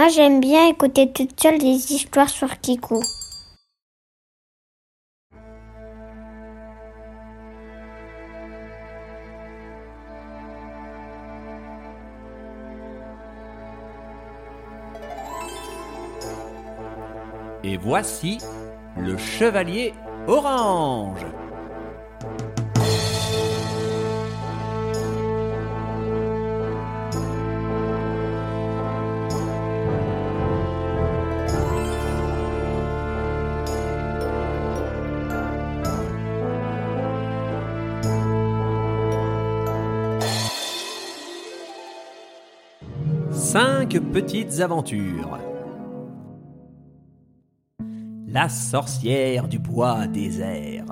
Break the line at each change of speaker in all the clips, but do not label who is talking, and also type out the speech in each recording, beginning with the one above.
Moi, j'aime bien écouter toute seule des histoires sur Kiku.
Et voici le chevalier orange. Cinq petites aventures. La sorcière du bois désert.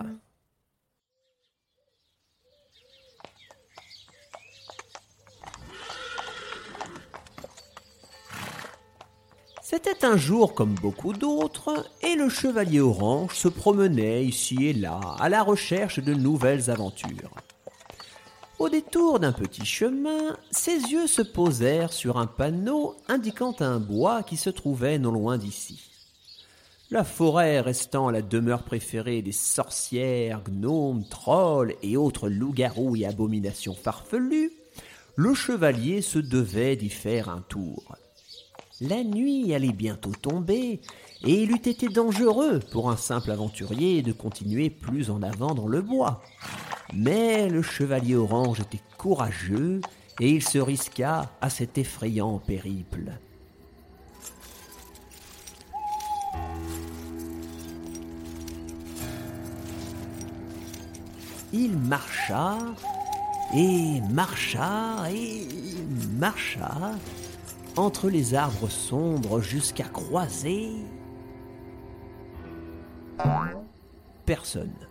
C'était un jour comme beaucoup d'autres, et le chevalier orange se promenait ici et là à la recherche de nouvelles aventures. Au détour d'un petit chemin, ses yeux se posèrent sur un panneau indiquant un bois qui se trouvait non loin d'ici. La forêt restant la demeure préférée des sorcières, gnomes, trolls et autres loups-garous et abominations farfelues, le chevalier se devait d'y faire un tour. La nuit allait bientôt tomber, et il eût été dangereux pour un simple aventurier de continuer plus en avant dans le bois. Mais le chevalier orange était courageux, et il se risqua à cet effrayant périple. Il marcha et marcha et marcha entre les arbres sombres jusqu'à croiser personne.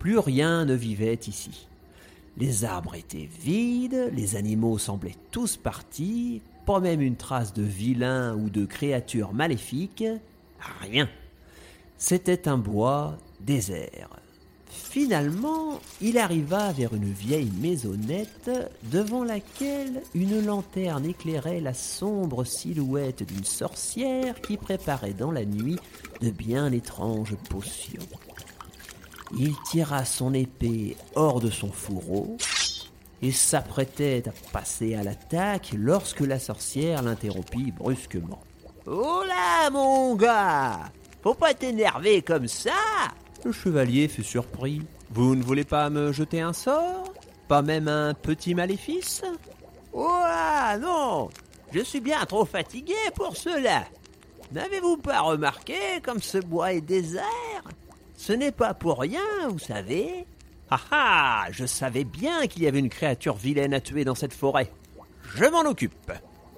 Plus rien ne vivait ici. Les arbres étaient vides, les animaux semblaient tous partis, pas même une trace de vilain ou de créature maléfique, rien. C'était un bois désert. Finalement, il arriva vers une vieille maisonnette devant laquelle une lanterne éclairait la sombre silhouette d'une sorcière qui préparait dans la nuit de bien étranges potions. Il tira son épée hors de son fourreau et s'apprêtait à passer à l'attaque lorsque la sorcière l'interrompit brusquement. Oh là, mon gars Faut pas t'énerver comme ça le chevalier fut surpris. Vous ne voulez pas me jeter un sort? Pas même un petit maléfice? Oh non Je suis bien trop fatigué pour cela. N'avez-vous pas remarqué comme ce bois est désert? Ce n'est pas pour rien, vous savez. Ah ah Je savais bien qu'il y avait une créature vilaine à tuer dans cette forêt. Je m'en occupe.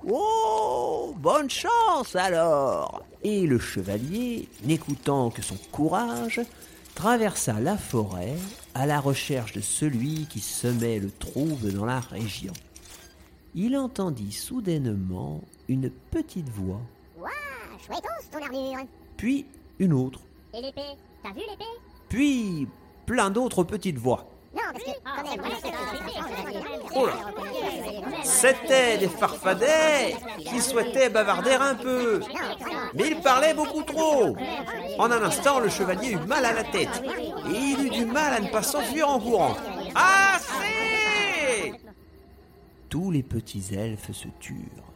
Oh Bonne chance alors Et le chevalier, n'écoutant que son courage, traversa la forêt à la recherche de celui qui semait le trouble dans la région. Il entendit soudainement une petite voix.
ton armure
Puis une autre.
Et l'épée? T'as vu l'épée?
Puis plein d'autres petites voix. C'était des farfadets qui souhaitaient bavarder un peu. Mais ils parlaient beaucoup trop. En un instant, le chevalier eut mal à la tête. Et il eut du mal à ne pas s'enfuir en courant. Assez Tous les petits elfes se turent.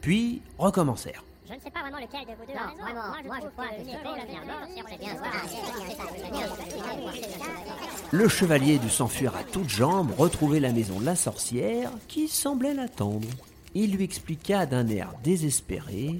Puis recommencèrent.
Je ne sais pas vraiment lequel de vous deux non, vraiment, moi je crois que
Le chevalier dut s'enfuir à toutes jambes, retrouver la maison de la sorcière, qui semblait l'attendre. Il lui expliqua d'un air désespéré.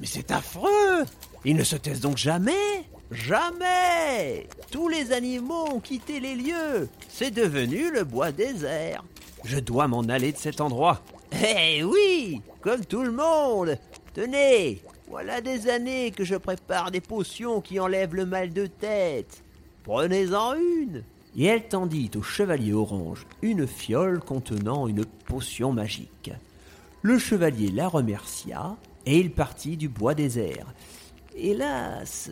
Mais c'est affreux! Ils ne se taisent donc jamais! Jamais! Tous les animaux ont quitté les lieux. C'est devenu le bois désert. Je dois m'en aller de cet endroit. Eh oui! Comme tout le monde Tenez, voilà des années que je prépare des potions qui enlèvent le mal de tête. Prenez-en une. Et elle tendit au chevalier orange une fiole contenant une potion magique. Le chevalier la remercia et il partit du bois désert. Hélas,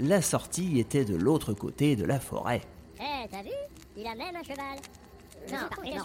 la sortie était de l'autre côté de la forêt.
Eh, t'as vu? Il a même un cheval. Non, non,